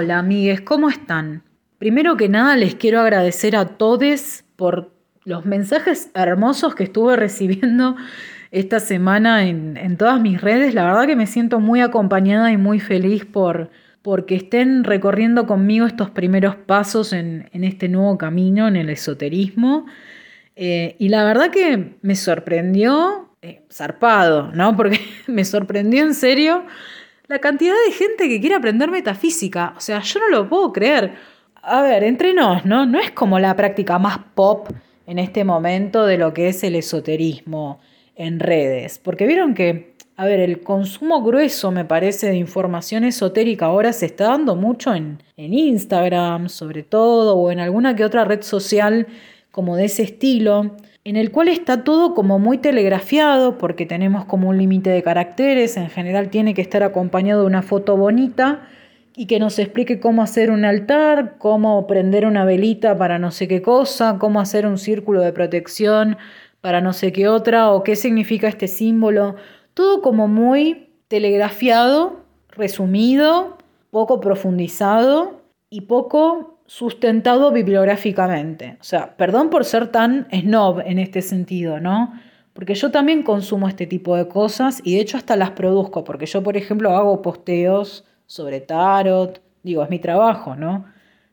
Hola amigues, ¿cómo están? Primero que nada les quiero agradecer a todos por los mensajes hermosos que estuve recibiendo esta semana en, todas mis redes. La verdad que me siento muy acompañada y muy feliz por porque estén recorriendo conmigo estos primeros pasos en, este nuevo camino, en el esoterismo. Eh, y la verdad que me sorprendió, eh, zarpado, ¿no? Porque me sorprendió en serio la cantidad de gente que quiere aprender metafísica. O sea, yo no lo puedo creer. A ver, entre nos, ¿no? No es como la práctica más pop en este momento de lo que es el esoterismo en redes. Porque vieron que, a ver, el consumo grueso, me parece, de información esotérica ahora se está dando mucho en, en Instagram, sobre todo, o en alguna que otra red social como de ese estilo en el cual está todo como muy telegrafiado porque tenemos como un límite de caracteres, en general tiene que estar acompañado de una foto bonita y que nos explique cómo hacer un altar, cómo prender una velita para no sé qué cosa, cómo hacer un círculo de protección para no sé qué otra o qué significa este símbolo, todo como muy telegrafiado, resumido, poco profundizado y poco sustentado bibliográficamente. O sea, perdón por ser tan snob en este sentido, ¿no? Porque yo también consumo este tipo de cosas y de hecho hasta las produzco, porque yo, por ejemplo, hago posteos sobre tarot, digo, es mi trabajo, ¿no?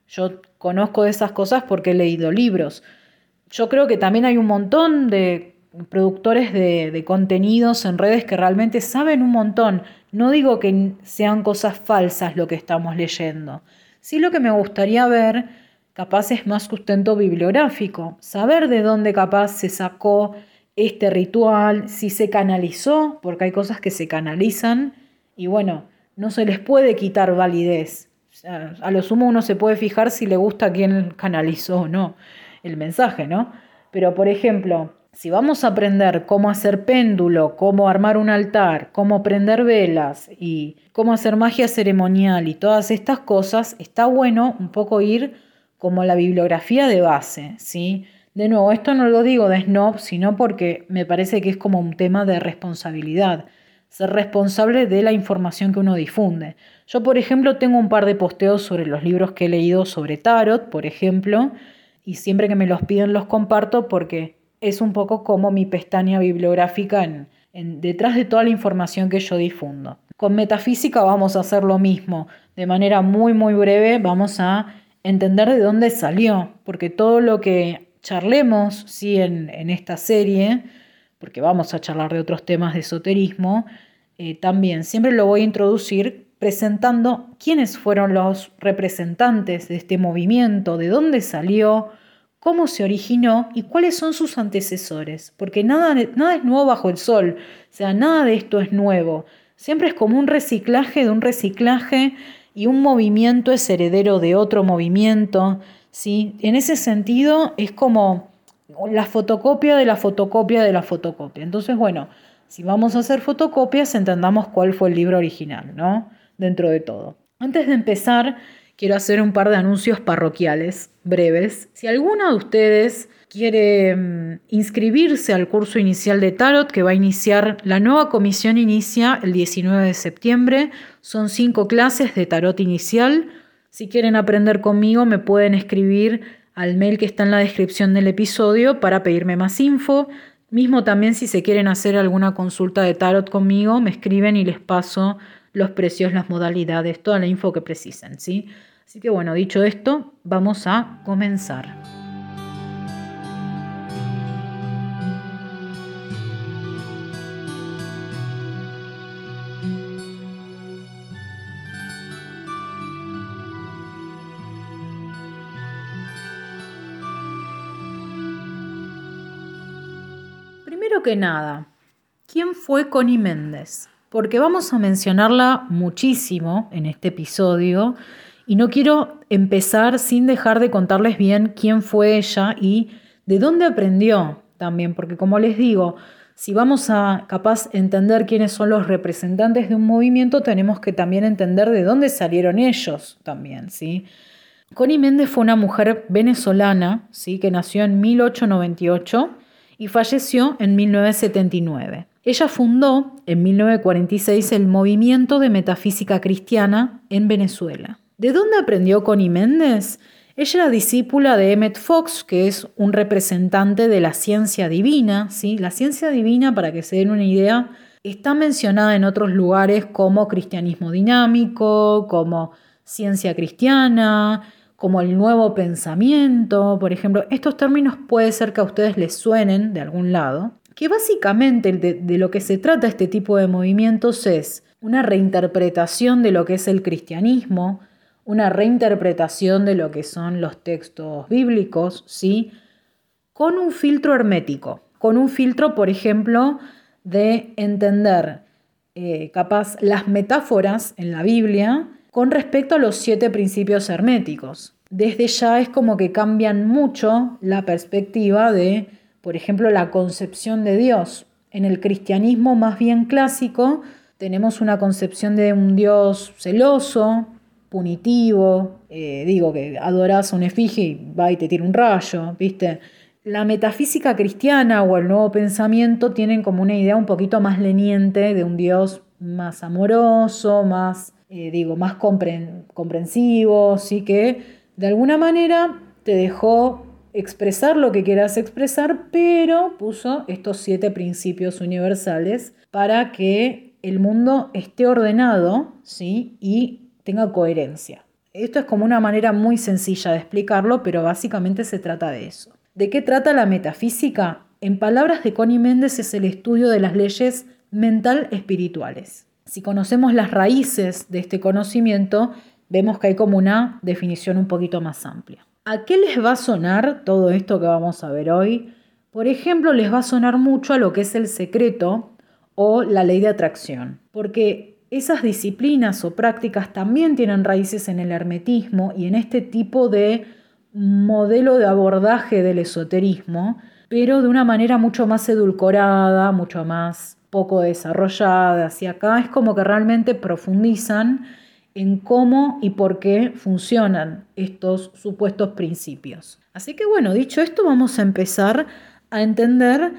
Yo conozco de esas cosas porque he leído libros. Yo creo que también hay un montón de productores de, de contenidos en redes que realmente saben un montón. No digo que sean cosas falsas lo que estamos leyendo, Sí lo que me gustaría ver, capaz es más sustento bibliográfico, saber de dónde capaz se sacó este ritual, si se canalizó, porque hay cosas que se canalizan y bueno, no se les puede quitar validez. a lo sumo uno se puede fijar si le gusta quién canalizó o no el mensaje, ¿no? Pero por ejemplo, si vamos a aprender cómo hacer péndulo, cómo armar un altar, cómo prender velas y cómo hacer magia ceremonial y todas estas cosas, está bueno un poco ir como la bibliografía de base, ¿sí? De nuevo, esto no lo digo de snob, sino porque me parece que es como un tema de responsabilidad, ser responsable de la información que uno difunde. Yo, por ejemplo, tengo un par de posteos sobre los libros que he leído sobre tarot, por ejemplo, y siempre que me los piden los comparto porque es un poco como mi pestaña bibliográfica en, detrás de toda la información que yo difundo. Con metafísica vamos a hacer lo mismo. De manera muy, muy breve vamos a entender de dónde salió, porque todo lo que charlemos ¿sí? en, esta serie, porque vamos a charlar de otros temas de esoterismo, eh, también siempre lo voy a introducir presentando quiénes fueron los representantes de este movimiento, de dónde salió, cómo se originó y cuáles son sus antecesores, porque nada, nada es nuevo bajo el sol, o sea, nada de esto es nuevo, siempre es como un reciclaje de un reciclaje y un movimiento es heredero de otro movimiento, ¿sí? En ese sentido es como la fotocopia de la fotocopia de la fotocopia. Entonces, bueno, si vamos a hacer fotocopias, entendamos cuál fue el libro original, ¿no? Dentro de todo. Antes de empezar, quiero hacer un par de anuncios parroquiales breves. Si alguno de ustedes quiere mm, inscribirse al curso inicial de Tarot que va a iniciar, la nueva comisión inicia el 19 de septiembre, son cinco clases de Tarot inicial. Si quieren aprender conmigo me pueden escribir al mail que está en la descripción del episodio para pedirme más info. Mismo también si se quieren hacer alguna consulta de tarot conmigo, me escriben y les paso los precios, las modalidades, toda la info que precisen, ¿sí? Así que bueno, dicho esto, vamos a comenzar. Primero que nada, ¿quién fue Connie Méndez? Porque vamos a mencionarla muchísimo en este episodio y no quiero empezar sin dejar de contarles bien quién fue ella y de dónde aprendió también, porque como les digo, si vamos a capaz entender quiénes son los representantes de un movimiento, tenemos que también entender de dónde salieron ellos también, ¿sí? Connie Méndez fue una mujer venezolana, ¿sí? que nació en 1898 y falleció en 1979. Ella fundó en 1946 el movimiento de metafísica cristiana en Venezuela. ¿De dónde aprendió Connie Méndez? Ella era discípula de Emmett Fox, que es un representante de la ciencia divina. ¿sí? La ciencia divina, para que se den una idea, está mencionada en otros lugares como cristianismo dinámico, como ciencia cristiana, como el nuevo pensamiento, por ejemplo. Estos términos puede ser que a ustedes les suenen de algún lado, que básicamente de, lo que se trata este tipo de movimientos es una reinterpretación de lo que es el cristianismo, una reinterpretación de lo que son los textos bíblicos, ¿sí? Con un filtro hermético, con un filtro, por ejemplo, de entender eh, capaz las metáforas en la Biblia con respecto a los siete principios herméticos. Desde ya es como que cambian mucho la perspectiva de, por ejemplo, la concepción de Dios. En el cristianismo más bien clásico tenemos una concepción de un Dios celoso, punitivo, eh, digo que adoras a un efigie y va y te tira un rayo, ¿viste? La metafísica cristiana o el nuevo pensamiento tienen como una idea un poquito más leniente de un Dios más amoroso, más, eh, digo, más comprensivo, sí que de alguna manera te dejó expresar lo que quieras expresar, pero puso estos siete principios universales para que el mundo esté ordenado, ¿sí? Y tenga coherencia. Esto es como una manera muy sencilla de explicarlo, pero básicamente se trata de eso. ¿De qué trata la metafísica? En palabras de Connie Méndez es el estudio de las leyes mental espirituales. Si conocemos las raíces de este conocimiento, vemos que hay como una definición un poquito más amplia. ¿A qué les va a sonar todo esto que vamos a ver hoy? Por ejemplo, les va a sonar mucho a lo que es el secreto o la ley de atracción, porque esas disciplinas o prácticas también tienen raíces en el hermetismo y en este tipo de modelo de abordaje del esoterismo, pero de una manera mucho más edulcorada, mucho más poco desarrollada. Hacia acá es como que realmente profundizan en cómo y por qué funcionan estos supuestos principios. Así que bueno, dicho esto, vamos a empezar a entender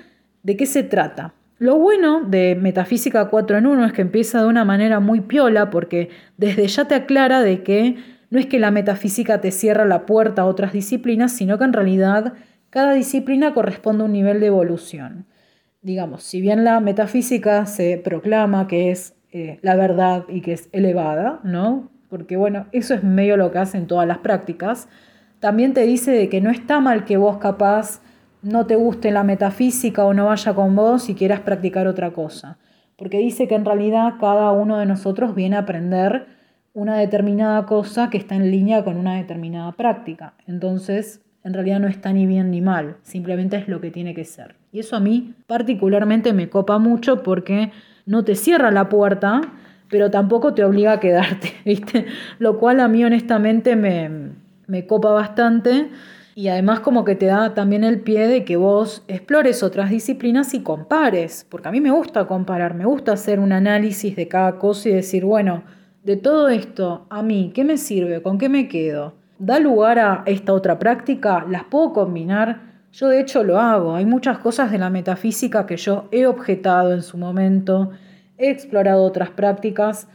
de qué se trata. Lo bueno de Metafísica 4 en 1 es que empieza de una manera muy piola porque desde ya te aclara de que no es que la metafísica te cierra la puerta a otras disciplinas, sino que en realidad cada disciplina corresponde a un nivel de evolución. Digamos, si bien la metafísica se proclama que es eh, la verdad y que es elevada, ¿no? Porque bueno, eso es medio lo que hacen todas las prácticas, también te dice de que no está mal que vos capaz no te guste la metafísica o no vaya con vos y quieras practicar otra cosa. Porque dice que en realidad cada uno de nosotros viene a aprender una determinada cosa que está en línea con una determinada práctica. Entonces, en realidad no está ni bien ni mal, simplemente es lo que tiene que ser. Y eso a mí particularmente me copa mucho porque no te cierra la puerta, pero tampoco te obliga a quedarte, ¿viste? Lo cual a mí honestamente me, me copa bastante y además como que te da también el pie de que vos explores otras disciplinas y compares, porque a mí me gusta comparar, me gusta hacer un análisis de cada cosa y decir, bueno, de todo esto, a mí, ¿qué me sirve? ¿Con qué me quedo? ¿Da lugar a esta otra práctica? ¿Las puedo combinar? Yo de hecho lo hago. Hay muchas cosas de la metafísica que yo he objetado en su momento, he explorado otras prácticas,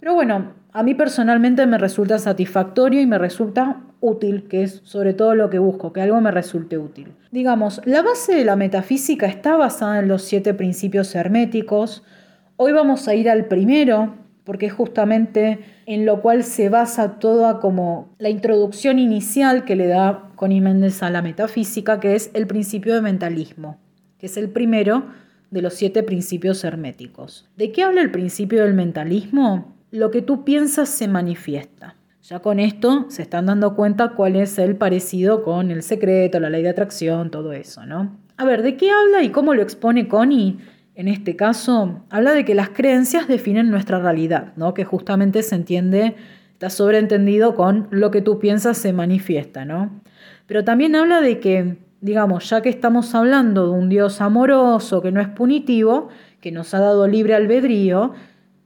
pero bueno, a mí personalmente me resulta satisfactorio y me resulta útil, que es sobre todo lo que busco, que algo me resulte útil. Digamos, la base de la metafísica está basada en los siete principios herméticos. Hoy vamos a ir al primero, porque es justamente en lo cual se basa toda como la introducción inicial que le da Connie Méndez a la metafísica, que es el principio de mentalismo, que es el primero de los siete principios herméticos. ¿De qué habla el principio del mentalismo? Lo que tú piensas se manifiesta. Ya con esto se están dando cuenta cuál es el parecido con el secreto, la ley de atracción, todo eso, ¿no? A ver, ¿de qué habla y cómo lo expone Connie? En este caso, habla de que las creencias definen nuestra realidad, ¿no? Que justamente se entiende, está sobreentendido con lo que tú piensas se manifiesta, ¿no? Pero también habla de que, digamos, ya que estamos hablando de un Dios amoroso que no es punitivo, que nos ha dado libre albedrío,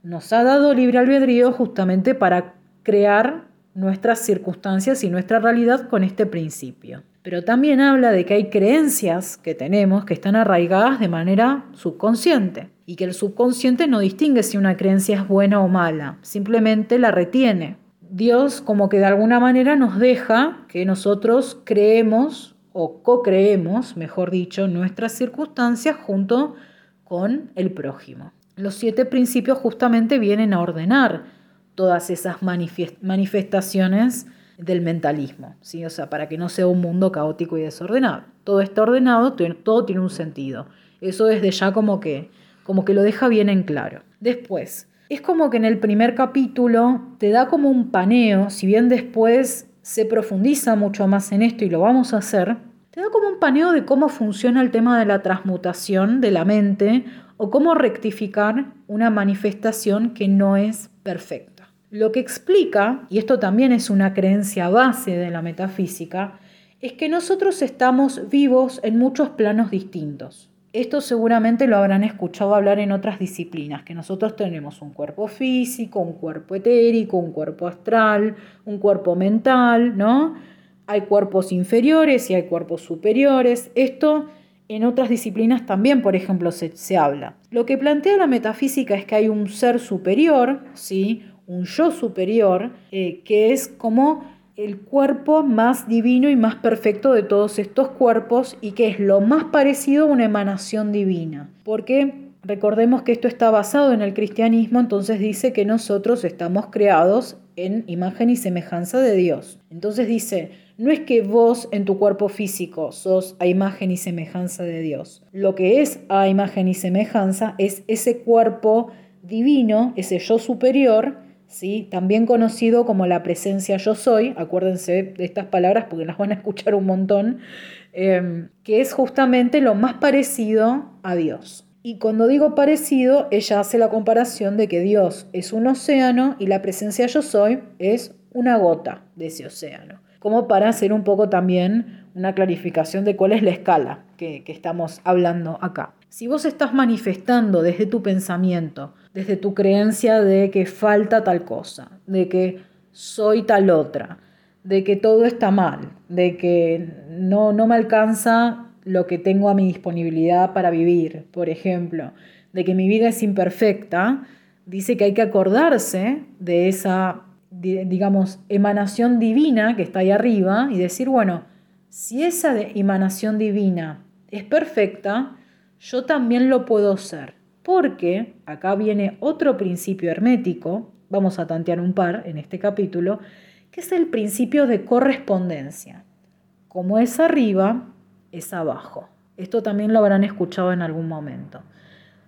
nos ha dado libre albedrío justamente para crear nuestras circunstancias y nuestra realidad con este principio. Pero también habla de que hay creencias que tenemos que están arraigadas de manera subconsciente y que el subconsciente no distingue si una creencia es buena o mala, simplemente la retiene. Dios como que de alguna manera nos deja que nosotros creemos o co-creemos, mejor dicho, nuestras circunstancias junto con el prójimo. Los siete principios justamente vienen a ordenar todas esas manifestaciones del mentalismo, ¿sí? o sea, para que no sea un mundo caótico y desordenado. Todo está ordenado, todo tiene un sentido. Eso desde ya como que, como que lo deja bien en claro. Después, es como que en el primer capítulo te da como un paneo, si bien después se profundiza mucho más en esto y lo vamos a hacer, te da como un paneo de cómo funciona el tema de la transmutación de la mente o cómo rectificar una manifestación que no es perfecta. Lo que explica, y esto también es una creencia base de la metafísica, es que nosotros estamos vivos en muchos planos distintos. Esto seguramente lo habrán escuchado hablar en otras disciplinas, que nosotros tenemos un cuerpo físico, un cuerpo etérico, un cuerpo astral, un cuerpo mental, ¿no? Hay cuerpos inferiores y hay cuerpos superiores. Esto en otras disciplinas también, por ejemplo, se, habla. Lo que plantea la metafísica es que hay un ser superior, ¿sí? Un yo superior, eh, que es como el cuerpo más divino y más perfecto de todos estos cuerpos y que es lo más parecido a una emanación divina. Porque recordemos que esto está basado en el cristianismo, entonces dice que nosotros estamos creados en imagen y semejanza de Dios. Entonces dice, no es que vos en tu cuerpo físico sos a imagen y semejanza de Dios. Lo que es a imagen y semejanza es ese cuerpo divino, ese yo superior, ¿sí? también conocido como la presencia yo soy, acuérdense de estas palabras porque las van a escuchar un montón, em, que es justamente lo más parecido a Dios. Y cuando digo parecido, ella hace la comparación de que Dios es un océano y la presencia yo soy es una gota de ese océano, como para hacer un poco también una clarificación de cuál es la escala que, que estamos hablando acá. Si vos estás manifestando desde tu pensamiento, desde tu creencia de que falta tal cosa, de que soy tal otra, de que todo está mal, de que no, no me alcanza lo que tengo a mi disponibilidad para vivir, por ejemplo, de que mi vida es imperfecta, dice que hay que acordarse de esa, digamos, emanación divina que está ahí arriba y decir, bueno, si esa emanación divina es perfecta, yo también lo puedo ser porque acá viene otro principio hermético, vamos a tantear un par en este capítulo, que es el principio de correspondencia. Como es arriba, es abajo. Esto también lo habrán escuchado en algún momento.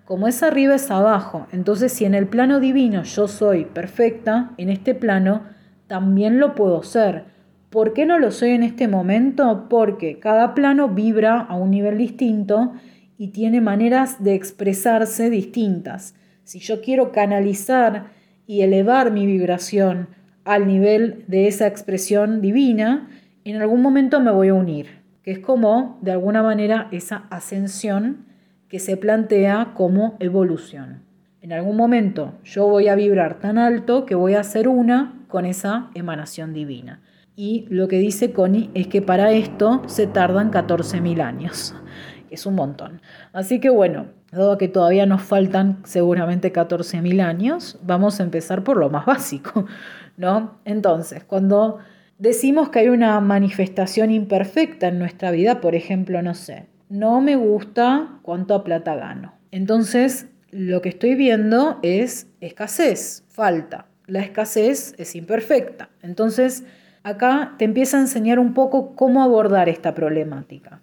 Como es arriba, es abajo. Entonces, si en el plano divino yo soy perfecta, en este plano también lo puedo ser. ¿Por qué no lo soy en este momento? Porque cada plano vibra a un nivel distinto y tiene maneras de expresarse distintas. Si yo quiero canalizar y elevar mi vibración al nivel de esa expresión divina, en algún momento me voy a unir, que es como, de alguna manera, esa ascensión que se plantea como evolución. En algún momento yo voy a vibrar tan alto que voy a ser una con esa emanación divina. Y lo que dice Connie es que para esto se tardan 14.000 años es un montón. Así que bueno, dado que todavía nos faltan seguramente 14.000 años, vamos a empezar por lo más básico, ¿no? Entonces, cuando decimos que hay una manifestación imperfecta en nuestra vida, por ejemplo, no sé, no me gusta cuánto plata gano. Entonces, lo que estoy viendo es escasez, falta. La escasez es imperfecta. Entonces, acá te empieza a enseñar un poco cómo abordar esta problemática.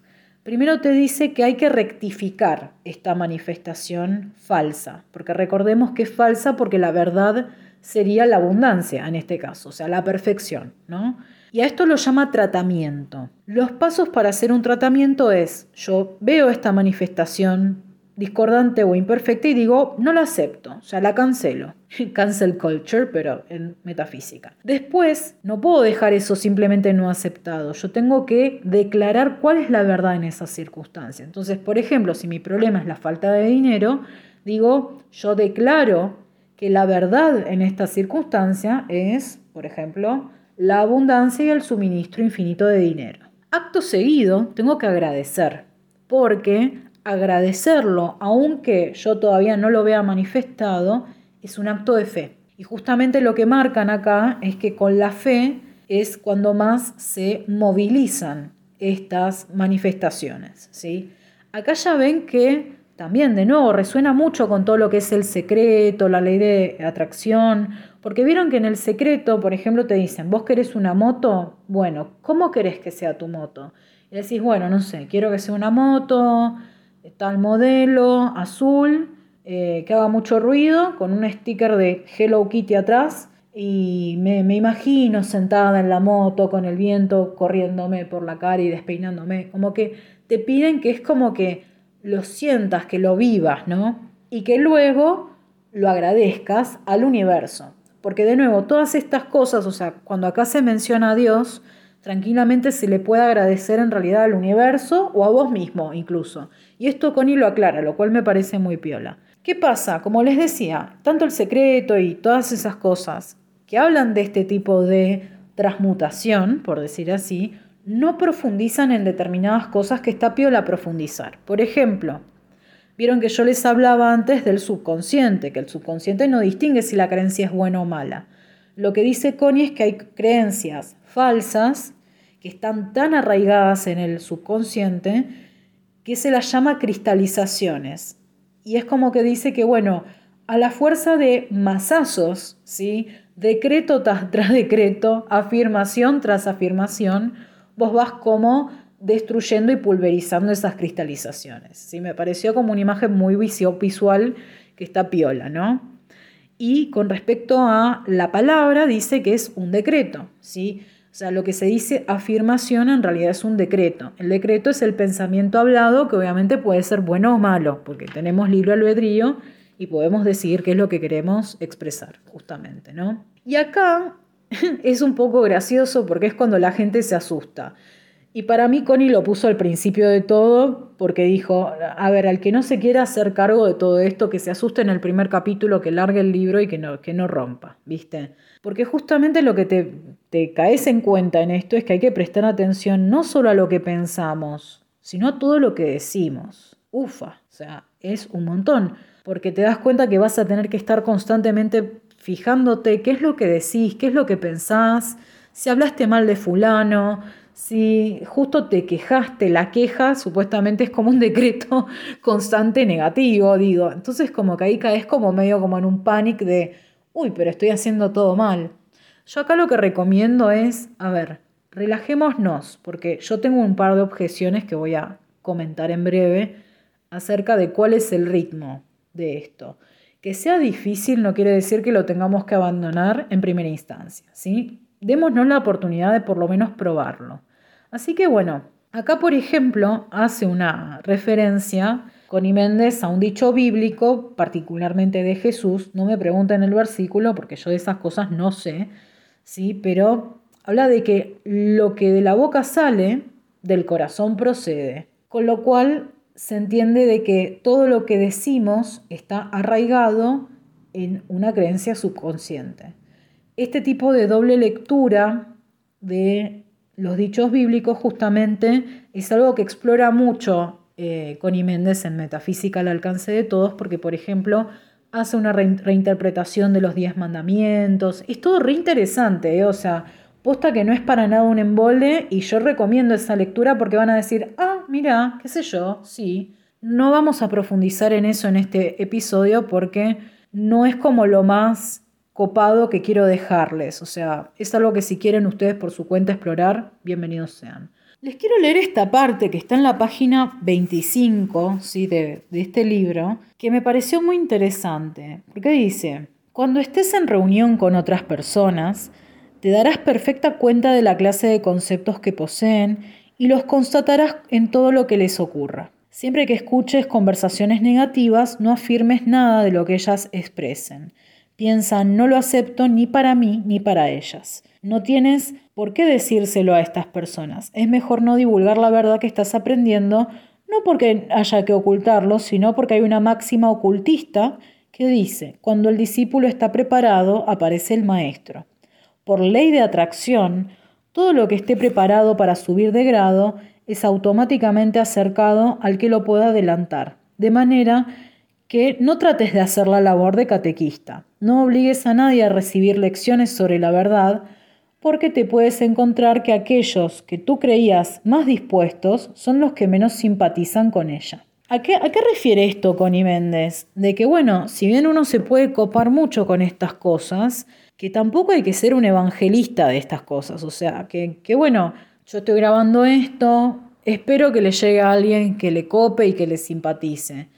Primero te dice que hay que rectificar esta manifestación falsa, porque recordemos que es falsa porque la verdad sería la abundancia en este caso, o sea, la perfección, ¿no? Y a esto lo llama tratamiento. Los pasos para hacer un tratamiento es, yo veo esta manifestación discordante o imperfecta y digo, no la acepto, sea, la cancelo. Cancel culture, pero en metafísica. Después, no puedo dejar eso simplemente no aceptado. Yo tengo que declarar cuál es la verdad en esa circunstancia. Entonces, por ejemplo, si mi problema es la falta de dinero, digo, yo declaro que la verdad en esta circunstancia es, por ejemplo, la abundancia y el suministro infinito de dinero. Acto seguido, tengo que agradecer, porque agradecerlo, aunque yo todavía no lo vea manifestado, es un acto de fe. Y justamente lo que marcan acá es que con la fe es cuando más se movilizan estas manifestaciones. ¿sí? Acá ya ven que también, de nuevo, resuena mucho con todo lo que es el secreto, la ley de atracción, porque vieron que en el secreto, por ejemplo, te dicen, vos querés una moto, bueno, ¿cómo querés que sea tu moto? Y decís, bueno, no sé, quiero que sea una moto, tal modelo, azul, eh, que haga mucho ruido, con un sticker de Hello Kitty atrás, y me, me, imagino sentada en la moto con el viento corriéndome por la cara y despeinándome, como que te piden que es como que lo sientas, que lo vivas, ¿no? Y que luego lo agradezcas al universo. Porque de nuevo, todas estas cosas, o sea, cuando acá se menciona a Dios, tranquilamente se le puede agradecer en realidad al universo o a vos mismo incluso. Y esto Connie lo aclara, lo cual me parece muy piola. ¿Qué pasa? Como les decía, tanto el secreto y todas esas cosas que hablan de este tipo de transmutación, por decir así, no profundizan en determinadas cosas que está piola profundizar. Por ejemplo, vieron que yo les hablaba antes del subconsciente, que el subconsciente no distingue si la creencia es buena o mala. Lo que dice Connie es que hay creencias falsas que están tan arraigadas en el subconsciente que se las llama cristalizaciones. Y es como que dice que, bueno, a la fuerza de masazos, ¿sí? decreto tras, decreto, afirmación tras afirmación, vos vas como destruyendo y pulverizando esas cristalizaciones. ¿sí? Me pareció como una imagen muy visual que está piola, ¿no? Y con respecto a la palabra, dice que es un decreto, ¿sí? Sea, lo que se dice afirmación en realidad es un decreto. El decreto es el pensamiento hablado que obviamente puede ser bueno o malo, porque tenemos libre albedrío y podemos decidir qué es lo que queremos expresar, justamente, ¿no? Y acá es un poco gracioso porque es cuando la gente se asusta. Y para mí Connie lo puso al principio de todo porque dijo, a ver, al que no se quiera hacer cargo de todo esto, que se asuste en el primer capítulo, que largue el libro y que no, que no rompa, ¿viste? Porque justamente lo que te, te caes en cuenta en esto es que hay que prestar atención no solo a lo que pensamos, sino a todo lo que decimos. Ufa, o sea, es un montón, porque te das cuenta que vas a tener que estar constantemente fijándote qué es lo que decís, qué es lo que pensás, si hablaste mal de fulano, si justo te quejaste, la queja supuestamente es como un decreto constante negativo, digo. Entonces como que ahí caes como medio como en un pánico de, uy, pero estoy haciendo todo mal. Yo acá lo que recomiendo es, a ver, relajémonos, porque yo tengo un par de objeciones que voy a comentar en breve acerca de cuál es el ritmo de esto. Que sea difícil no quiere decir que lo tengamos que abandonar en primera instancia, ¿sí? Démonos la oportunidad de por lo menos probarlo. Así que bueno, acá por ejemplo hace una referencia con Méndez a un dicho bíblico, particularmente de Jesús. No me pregunten el versículo porque yo de esas cosas no sé, ¿sí? Pero habla de que lo que de la boca sale, del corazón procede. Con lo cual se entiende de que todo lo que decimos está arraigado en una creencia subconsciente. Este tipo de doble lectura de los dichos bíblicos justamente es algo que explora mucho eh, Connie Méndez en Metafísica al alcance de todos, porque por ejemplo hace una reinterpretación de los diez mandamientos. Es todo reinteresante, ¿eh? o sea, posta que no es para nada un embole y yo recomiendo esa lectura porque van a decir, ah, mira, qué sé yo, sí. No vamos a profundizar en eso en este episodio porque no es como lo más copado que quiero dejarles. O sea, es algo que si quieren ustedes por su cuenta explorar, bienvenidos sean. Les quiero leer esta parte que está en la página 25 ¿sí? de, de este libro, que me pareció muy interesante, porque dice, cuando estés en reunión con otras personas, te darás perfecta cuenta de la clase de conceptos que poseen y los constatarás en todo lo que les ocurra. Siempre que escuches conversaciones negativas, no afirmes nada de lo que ellas expresen. Piensa, no lo acepto ni para mí ni para ellas. No tienes por qué decírselo a estas personas. Es mejor no divulgar la verdad que estás aprendiendo, no porque haya que ocultarlo, sino porque hay una máxima ocultista que dice, cuando el discípulo está preparado, aparece el maestro por ley de atracción, todo lo que esté preparado para subir de grado es automáticamente acercado al que lo pueda adelantar, de manera que no trates de hacer la labor de catequista. No obligues a nadie a recibir lecciones sobre la verdad, porque te puedes encontrar que aquellos que tú creías más dispuestos son los que menos simpatizan con ella. ¿A qué, ¿A qué, refiere esto Connie Méndez? De que, bueno, si bien uno se puede copar mucho con estas cosas, que tampoco hay que ser un evangelista de estas cosas. O sea, que, que bueno, yo estoy grabando esto, espero que le llegue a alguien que le cope y que le simpatice.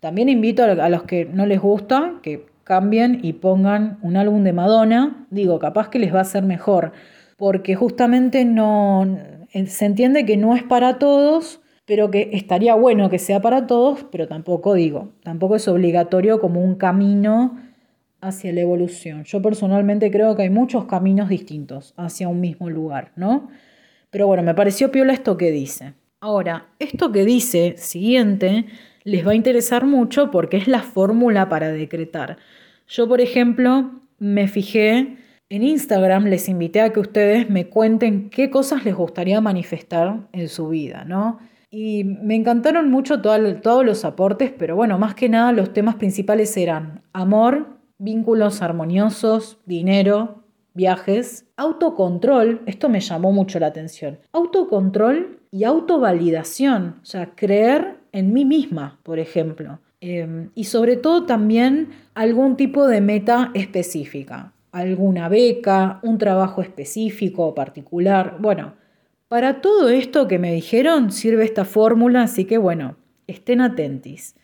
También invito a los que no les gusta que cambien y pongan un álbum de Madonna. Digo, capaz que les va a ser mejor, porque justamente no se entiende que no es para todos pero que estaría bueno que sea para todos, pero tampoco digo, tampoco es obligatorio como un camino hacia la evolución. Yo personalmente creo que hay muchos caminos distintos hacia un mismo lugar, ¿no? Pero bueno, me pareció piola esto que dice. Ahora, esto que dice siguiente les va a interesar mucho porque es la fórmula para decretar. Yo, por ejemplo, me fijé en Instagram, les invité a que ustedes me cuenten qué cosas les gustaría manifestar en su vida, ¿no? Y me encantaron mucho todos los aportes, pero bueno, más que nada los temas principales eran amor, vínculos armoniosos, dinero, viajes, autocontrol, esto me llamó mucho la atención, autocontrol y autovalidación, o sea, creer en mí misma, por ejemplo. Em, y sobre todo también algún tipo de meta específica, alguna beca, un trabajo específico o particular, bueno, para todo esto que me dijeron sirve esta fórmula, así que bueno, estén atentis.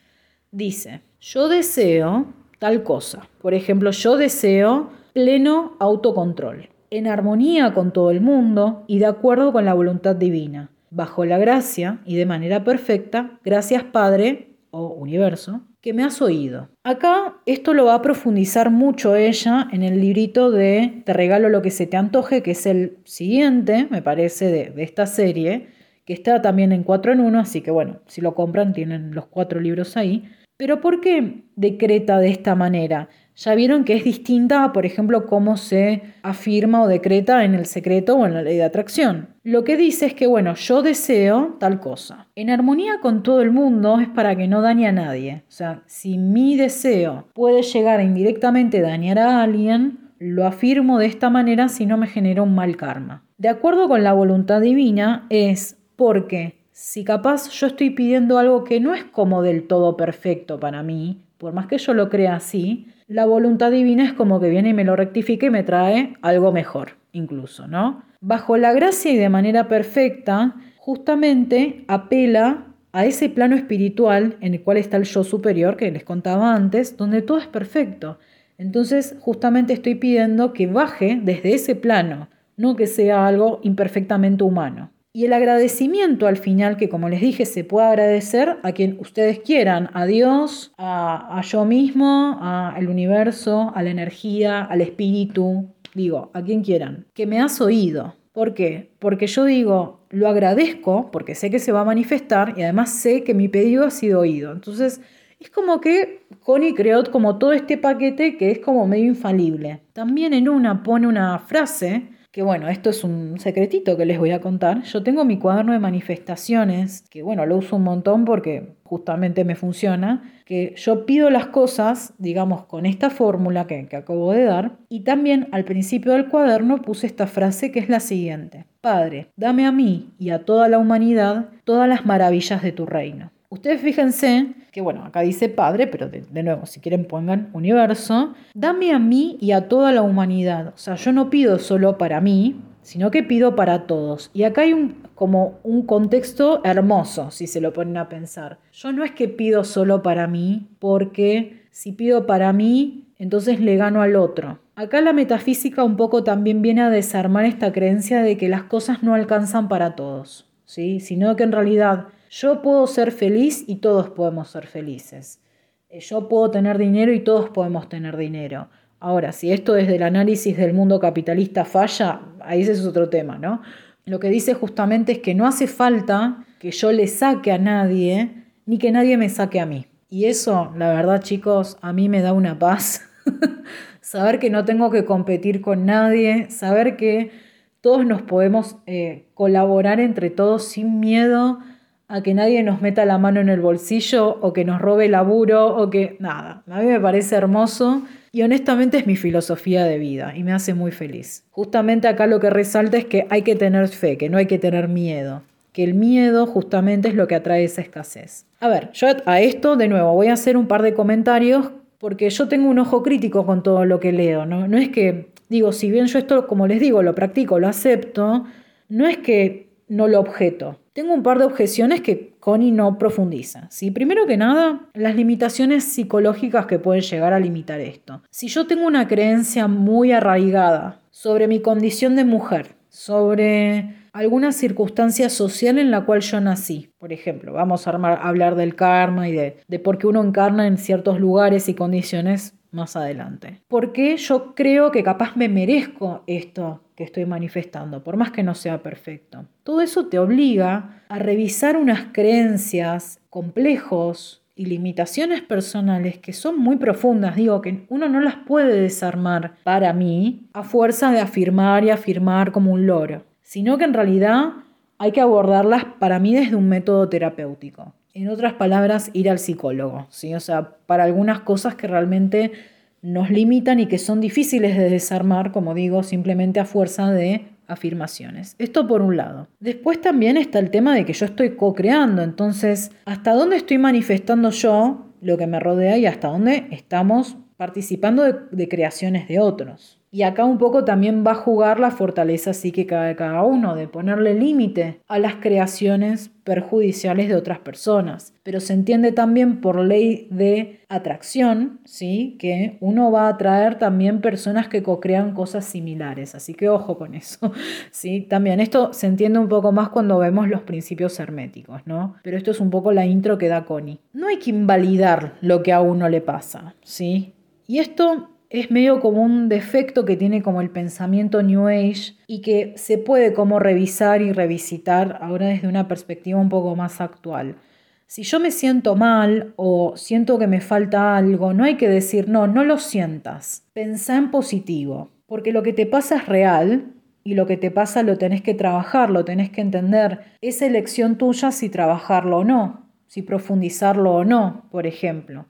Dice, yo deseo tal cosa. Por ejemplo, yo deseo pleno autocontrol, en armonía con todo el mundo y de acuerdo con la voluntad divina, bajo la gracia y de manera perfecta, gracias Padre o universo, que me has oído. Acá esto lo va a profundizar mucho ella en el librito de Te regalo lo que se te antoje, que es el siguiente, me parece, de, esta serie, que está también en 4 en 1, así que bueno, si lo compran tienen los cuatro libros ahí. Pero ¿por qué decreta de esta manera? Ya vieron que es distinta, por ejemplo, cómo se afirma o decreta en el secreto o en la ley de atracción. Lo que dice es que, bueno, yo deseo tal cosa. En armonía con todo el mundo es para que no dañe a nadie. O sea, si mi deseo puede llegar a indirectamente dañar a alguien, lo afirmo de esta manera si no me genera un mal karma. De acuerdo con la voluntad divina es porque si capaz yo estoy pidiendo algo que no es como del todo perfecto para mí, por más que yo lo crea así, la voluntad divina es como que viene y me lo rectifica y me trae algo mejor, incluso, ¿no? Bajo la gracia y de manera perfecta, justamente apela a ese plano espiritual en el cual está el yo superior que les contaba antes, donde todo es perfecto. Entonces, justamente estoy pidiendo que baje desde ese plano, no que sea algo imperfectamente humano. Y el agradecimiento al final, que como les dije, se puede agradecer a quien ustedes quieran, a Dios, a, yo mismo, al universo, a la energía, al espíritu, digo, a quien quieran, que me has oído. ¿Por qué? Porque yo digo, lo agradezco, porque sé que se va a manifestar y además sé que mi pedido ha sido oído. Entonces, es como que Connie creó como todo este paquete que es como medio infalible. También en una pone una frase que bueno, esto es un secretito que les voy a contar. Yo tengo mi cuaderno de manifestaciones, que bueno, lo uso un montón porque justamente me funciona, que yo pido las cosas, digamos, con esta fórmula que, que acabo de dar, y también al principio del cuaderno puse esta frase que es la siguiente. Padre, dame a mí y a toda la humanidad todas las maravillas de tu reino. Ustedes fíjense que, bueno, acá dice Padre, pero de, nuevo, si quieren pongan universo. Dame a mí y a toda la humanidad. O sea, yo no pido solo para mí, sino que pido para todos. Y acá hay un, como un contexto hermoso, si se lo ponen a pensar. Yo no es que pido solo para mí, porque si pido para mí, entonces le gano al otro. Acá la metafísica un poco también viene a desarmar esta creencia de que las cosas no alcanzan para todos, ¿sí? sino que en realidad yo puedo ser feliz y todos podemos ser felices. Eh, yo puedo tener dinero y todos podemos tener dinero. Ahora, si esto desde el análisis del mundo capitalista falla, ahí ese es otro tema, ¿no? Lo que dice justamente es que no hace falta que yo le saque a nadie, ni que nadie me saque a mí. Y eso, la verdad, chicos, a mí me da una paz. saber que no tengo que competir con nadie, saber que todos nos podemos eh, colaborar entre todos sin miedo a que nadie nos meta la mano en el bolsillo o que nos robe el laburo o que nada. A mí me parece hermoso y honestamente es mi filosofía de vida y me hace muy feliz. Justamente acá lo que resalta es que hay que tener fe, que no hay que tener miedo que el miedo justamente es lo que atrae esa escasez. A ver, yo a esto de nuevo voy a hacer un par de comentarios porque yo tengo un ojo crítico con todo lo que leo, ¿no? No es que, digo, si bien yo esto, como les digo, lo practico, lo acepto, no es que no lo objeto. Tengo un par de objeciones que Connie no profundiza. ¿sí? Primero que nada, las limitaciones psicológicas que pueden llegar a limitar esto. Si yo tengo una creencia muy arraigada sobre mi condición de mujer, sobre alguna circunstancia social en la cual yo nací. Por ejemplo, vamos a, hablar del karma y de, de por qué uno encarna en ciertos lugares y condiciones más adelante. Porque yo creo que capaz me merezco esto que estoy manifestando, por más que no sea perfecto. Todo eso te obliga a revisar unas creencias complejos y limitaciones personales que son muy profundas, digo que uno no las puede desarmar para mí a fuerza de afirmar y afirmar como un loro sino que en realidad hay que abordarlas para mí desde un método terapéutico. En otras palabras, ir al psicólogo, ¿sí? O sea, para algunas cosas que realmente nos limitan y que son difíciles de desarmar, como digo, simplemente a fuerza de afirmaciones. Esto por un lado. Después también está el tema de que yo estoy co-creando, entonces, ¿hasta dónde estoy manifestando yo lo que me rodea y hasta dónde estamos participando de, creaciones de otros? Y acá un poco también va a jugar la fortaleza psíquica de cada uno, de ponerle límite a las creaciones perjudiciales de otras personas. Pero se entiende también por ley de atracción, ¿sí? Que uno va a atraer también personas que co-crean cosas similares. Así que ojo con eso, ¿sí? También esto se entiende un poco más cuando vemos los principios herméticos, ¿no? Pero esto es un poco la intro que da Connie. No hay que invalidar lo que a uno le pasa, ¿sí? Y esto es medio como un defecto que tiene como el pensamiento New Age y que se puede como revisar y revisitar ahora desde una perspectiva un poco más actual. Si yo me siento mal o siento que me falta algo, no hay que decir no, no lo sientas. Pensá en positivo, porque lo que te pasa es real y lo que te pasa lo tenés que trabajar, lo tenés que entender. Es elección tuya si trabajarlo o no, si profundizarlo o no, por ejemplo.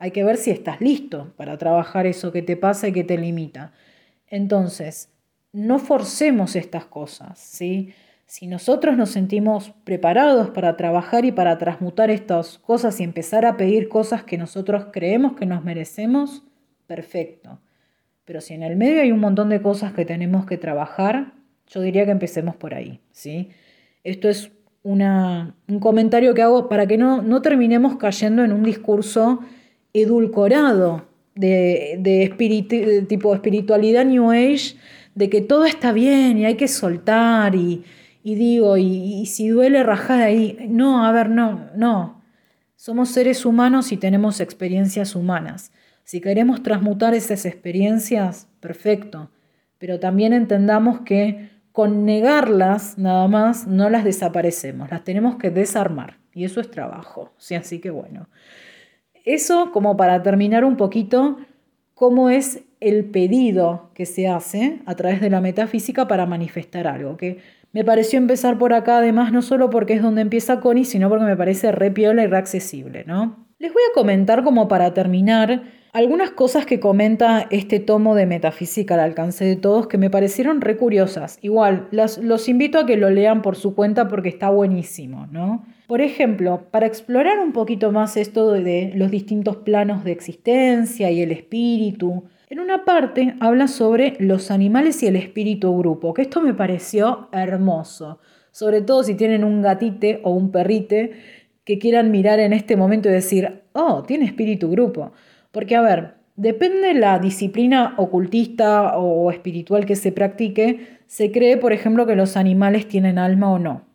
Hay que ver si estás listo para trabajar eso que te pasa y que te limita. Entonces, no forcemos estas cosas, ¿sí? Si nosotros nos sentimos preparados para trabajar y para transmutar estas cosas y empezar a pedir cosas que nosotros creemos que nos merecemos, perfecto. Pero si en el medio hay un montón de cosas que tenemos que trabajar, yo diría que empecemos por ahí, ¿sí? Esto es una, un comentario que hago para que no, no terminemos cayendo en un discurso edulcorado de, de tipo espiritualidad New Age, de que todo está bien y hay que soltar y, digo, y, si duele rajar ahí, no, a ver, no, no. Somos seres humanos y tenemos experiencias humanas. Si queremos transmutar esas experiencias, perfecto, pero también entendamos que con negarlas nada más no las desaparecemos, las tenemos que desarmar y eso es trabajo. ¿sí? Así que bueno. Eso como para terminar un poquito cómo es el pedido que se hace a través de la metafísica para manifestar algo, que me pareció empezar por acá además no solo porque es donde empieza Connie, sino porque me parece re piola y re accesible, ¿no? Les voy a comentar como para terminar algunas cosas que comenta este tomo de Metafísica al alcance de todos que me parecieron re curiosas. Igual, los invito a que lo lean por su cuenta porque está buenísimo, ¿no? Por ejemplo, para explorar un poquito más esto de los distintos planos de existencia y el espíritu, en una parte habla sobre los animales y el espíritu grupo, que esto me pareció hermoso, sobre todo si tienen un gatite o un perrite que quieran mirar en este momento y decir, oh, tiene espíritu grupo. Porque, a ver, depende de la disciplina ocultista o espiritual que se practique, se cree, por ejemplo, que los animales tienen alma o no.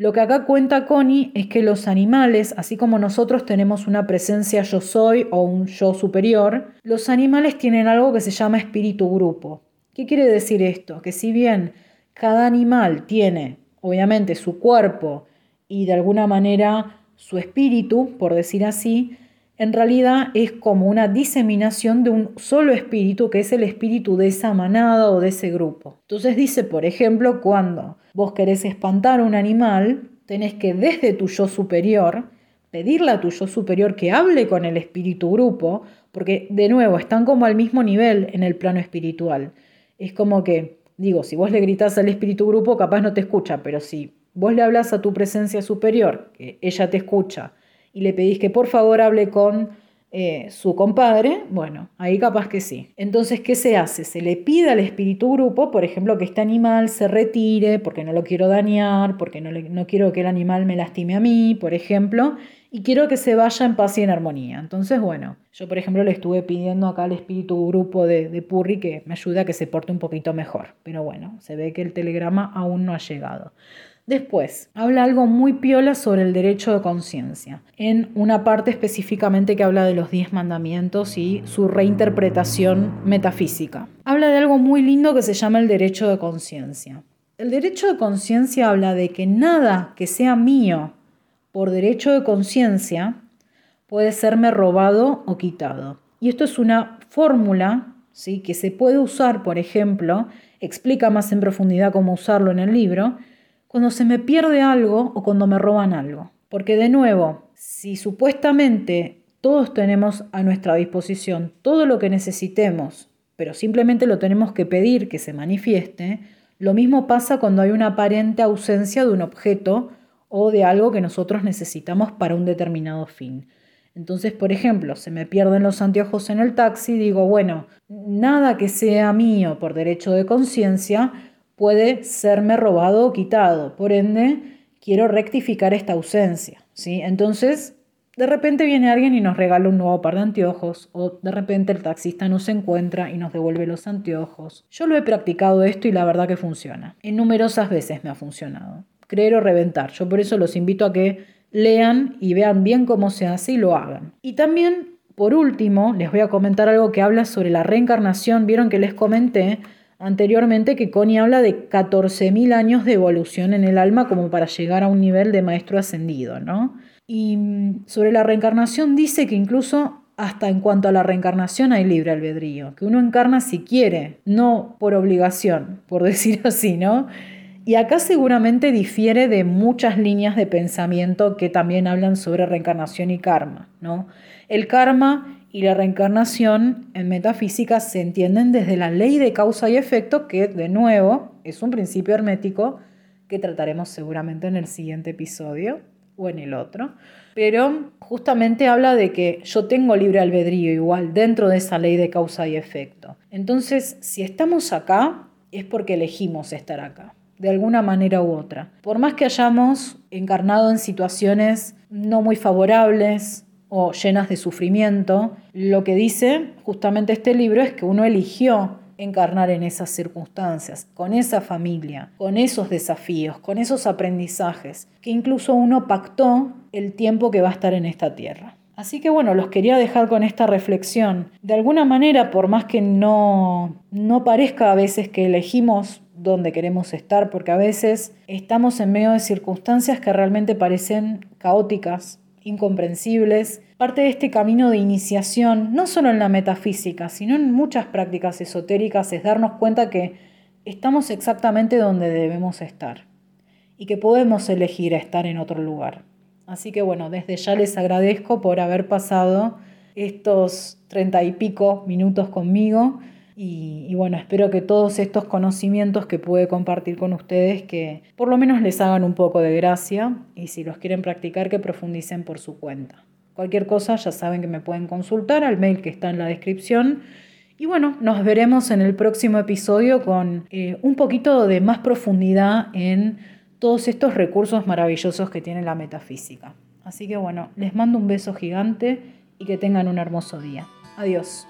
Lo que acá cuenta Connie es que los animales, así como nosotros tenemos una presencia yo soy o un yo superior, los animales tienen algo que se llama espíritu grupo. ¿Qué quiere decir esto? Que si bien cada animal tiene, obviamente, su cuerpo y de alguna manera su espíritu, por decir así, en realidad es como una diseminación de un solo espíritu, que es el espíritu de esa manada o de ese grupo. Entonces dice, por ejemplo, cuando vos querés espantar a un animal, tenés que desde tu yo superior pedirle a tu yo superior que hable con el espíritu grupo, porque de nuevo están como al mismo nivel en el plano espiritual. Es como que, digo, si vos le gritás al espíritu grupo, capaz no te escucha, pero si vos le hablas a tu presencia superior, que ella te escucha, y le pedís que por favor hable con eh, su compadre, bueno, ahí capaz que sí. Entonces, ¿qué se hace? Se le pide al espíritu grupo, por ejemplo, que este animal se retire porque no lo quiero dañar, porque no, no quiero que el animal me lastime a mí, por ejemplo, y quiero que se vaya en paz y en armonía. Entonces, bueno, yo por ejemplo le estuve pidiendo acá al espíritu grupo de, de Purri que me ayude a que se porte un poquito mejor. Pero bueno, se ve que el telegrama aún no ha llegado. Después, habla algo muy piola sobre el derecho de conciencia, en una parte específicamente que habla de los diez mandamientos y su reinterpretación metafísica. Habla de algo muy lindo que se llama el derecho de conciencia. El derecho de conciencia habla de que nada que sea mío por derecho de conciencia puede serme robado o quitado. Y esto es una fórmula ¿sí? que se puede usar, por ejemplo, explica más en profundidad cómo usarlo en el libro, cuando se me pierde algo o cuando me roban algo. Porque de nuevo, si supuestamente todos tenemos a nuestra disposición todo lo que necesitemos, pero simplemente lo tenemos que pedir que se manifieste, lo mismo pasa cuando hay una aparente ausencia de un objeto o de algo que nosotros necesitamos para un determinado fin. Entonces, por ejemplo, se me pierden los anteojos en el taxi, digo, bueno, nada que sea mío por derecho de conciencia puede serme robado o quitado. Por ende, quiero rectificar esta ausencia. ¿sí? Entonces, de repente viene alguien y nos regala un nuevo par de anteojos, o de repente el taxista nos encuentra y nos devuelve los anteojos. Yo lo he practicado esto y la verdad que funciona. En numerosas veces me ha funcionado. Creer o reventar. Yo por eso los invito a que lean y vean bien cómo se hace y lo hagan. Y también, por último, les voy a comentar algo que habla sobre la reencarnación. Vieron que les comenté anteriormente que Connie habla de 14.000 años de evolución en el alma como para llegar a un nivel de maestro ascendido, ¿no? Y mm, sobre la reencarnación dice que incluso hasta en cuanto a la reencarnación hay libre albedrío, que uno encarna si quiere, no por obligación, por decir así, ¿no? Y acá seguramente difiere de muchas líneas de pensamiento que también hablan sobre reencarnación y karma, ¿no? El karma y la reencarnación en metafísica se entienden desde la ley de causa y efecto, que de nuevo es un principio hermético que trataremos seguramente en el siguiente episodio o en el otro. Pero justamente habla de que yo tengo libre albedrío igual dentro de esa ley de causa y efecto. Entonces, si estamos acá, es porque elegimos estar acá de alguna manera u otra. Por más que hayamos encarnado en situaciones no muy favorables, o llenas de sufrimiento, lo que dice justamente este libro es que uno eligió encarnar en esas circunstancias, con esa familia, con esos desafíos, con esos aprendizajes, que incluso uno pactó el tiempo que va a estar en esta tierra. Así que bueno, los quería dejar con esta reflexión. De alguna manera, por más que no, no parezca a veces que elegimos dónde queremos estar, porque a veces estamos en medio de circunstancias que realmente parecen caóticas, incomprensibles, parte de este camino de iniciación, no solo en la metafísica, sino en muchas prácticas esotéricas, es darnos cuenta que estamos exactamente donde debemos estar y que podemos elegir estar en otro lugar. Así que bueno, desde ya les agradezco por haber pasado estos treinta y pico minutos conmigo. Y, bueno, espero que todos estos conocimientos que pude compartir con ustedes, que por lo menos les hagan un poco de gracia y si los quieren practicar, que profundicen por su cuenta. Cualquier cosa ya saben que me pueden consultar al mail que está en la descripción. Y bueno, nos veremos en el próximo episodio con eh, un poquito de más profundidad en todos estos recursos maravillosos que tiene la metafísica. Así que bueno, les mando un beso gigante y que tengan un hermoso día. Adiós.